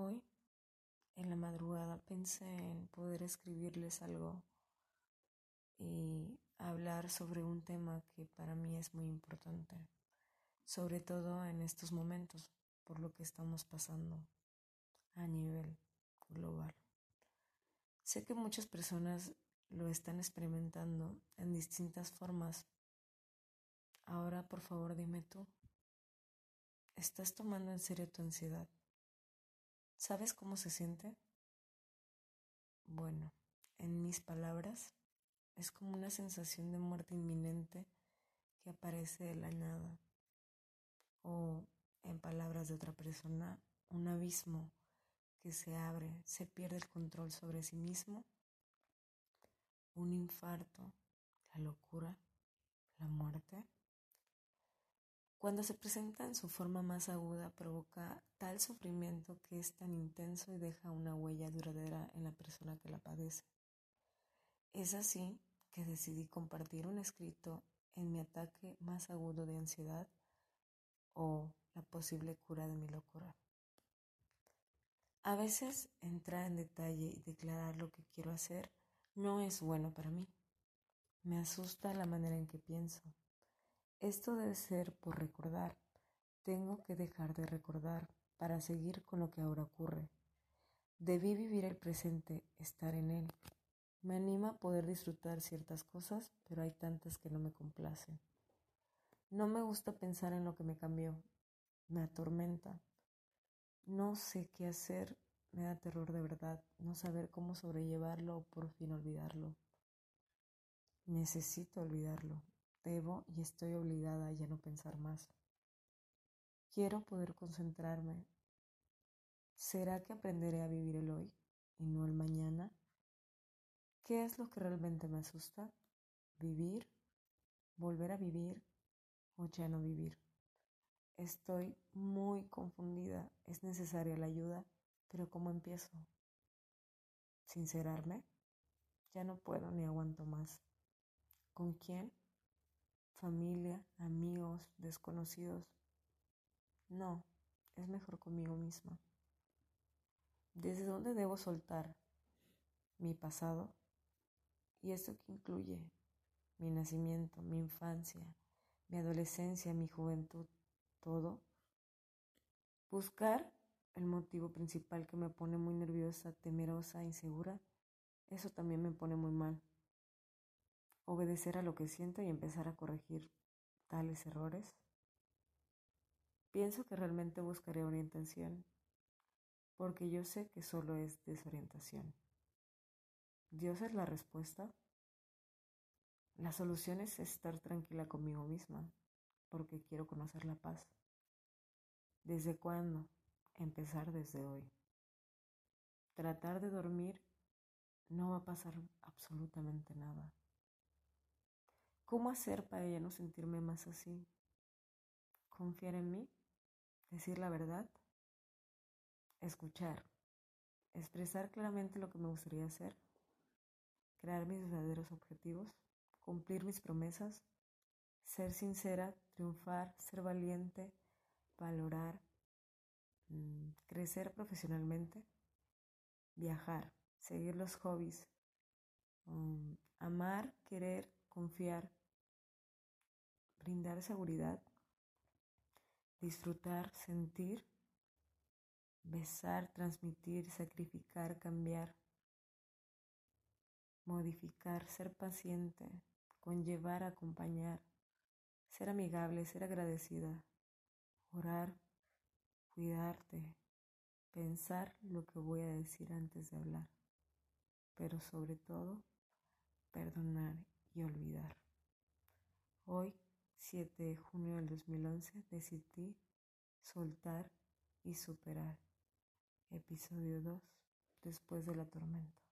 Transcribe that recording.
Hoy, en la madrugada, pensé en poder escribirles algo y hablar sobre un tema que para mí es muy importante, sobre todo en estos momentos, por lo que estamos pasando a nivel global. Sé que muchas personas lo están experimentando en distintas formas. Ahora, por favor, dime tú, ¿estás tomando en serio tu ansiedad? ¿Sabes cómo se siente? Bueno, en mis palabras, es como una sensación de muerte inminente que aparece de la nada. O, en palabras de otra persona, un abismo que se abre, se pierde el control sobre sí mismo, un infarto, la locura, la muerte. Cuando se presenta en su forma más aguda provoca tal sufrimiento que es tan intenso y deja una huella duradera en la persona que la padece. Es así que decidí compartir un escrito en mi ataque más agudo de ansiedad o la posible cura de mi locura. A veces entrar en detalle y declarar lo que quiero hacer no es bueno para mí. Me asusta la manera en que pienso esto debe ser por recordar. Tengo que dejar de recordar para seguir con lo que ahora ocurre. Debí vivir el presente, estar en él. Me anima a poder disfrutar ciertas cosas, pero hay tantas que no me complacen. No me gusta pensar en lo que me cambió. Me atormenta. No sé qué hacer. Me da terror de verdad no saber cómo sobrellevarlo o por fin olvidarlo. Necesito olvidarlo. Debo y estoy obligada a ya no pensar más. Quiero poder concentrarme. ¿Será que aprenderé a vivir el hoy y no el mañana? ¿Qué es lo que realmente me asusta? ¿Vivir? ¿Volver a vivir? ¿O ya no vivir? Estoy muy confundida. Es necesaria la ayuda, pero ¿cómo empiezo? ¿Sincerarme? Ya no puedo ni aguanto más. ¿Con quién? Familia, amigos, desconocidos. No, es mejor conmigo misma. ¿Desde dónde debo soltar mi pasado? ¿Y esto que incluye? Mi nacimiento, mi infancia, mi adolescencia, mi juventud, todo. Buscar el motivo principal que me pone muy nerviosa, temerosa, insegura, eso también me pone muy mal obedecer a lo que siento y empezar a corregir tales errores? Pienso que realmente buscaré orientación, porque yo sé que solo es desorientación. ¿Dios es la respuesta? La solución es estar tranquila conmigo misma, porque quiero conocer la paz. ¿Desde cuándo? Empezar desde hoy. Tratar de dormir no va a pasar absolutamente nada. ¿Cómo hacer para ya no sentirme más así? Confiar en mí, decir la verdad, escuchar, expresar claramente lo que me gustaría hacer, crear mis verdaderos objetivos, cumplir mis promesas, ser sincera, triunfar, ser valiente, valorar, mm, crecer profesionalmente, viajar, seguir los hobbies, mm, amar, querer, confiar, brindar seguridad, disfrutar, sentir, besar, transmitir, sacrificar, cambiar, modificar, ser paciente, conllevar, acompañar, ser amigable, ser agradecida, orar, cuidarte, pensar lo que voy a decir antes de hablar, pero sobre todo perdonar y olvidar. Hoy 7 de junio del 2011 decidí soltar y superar. Episodio 2. Después de la tormenta.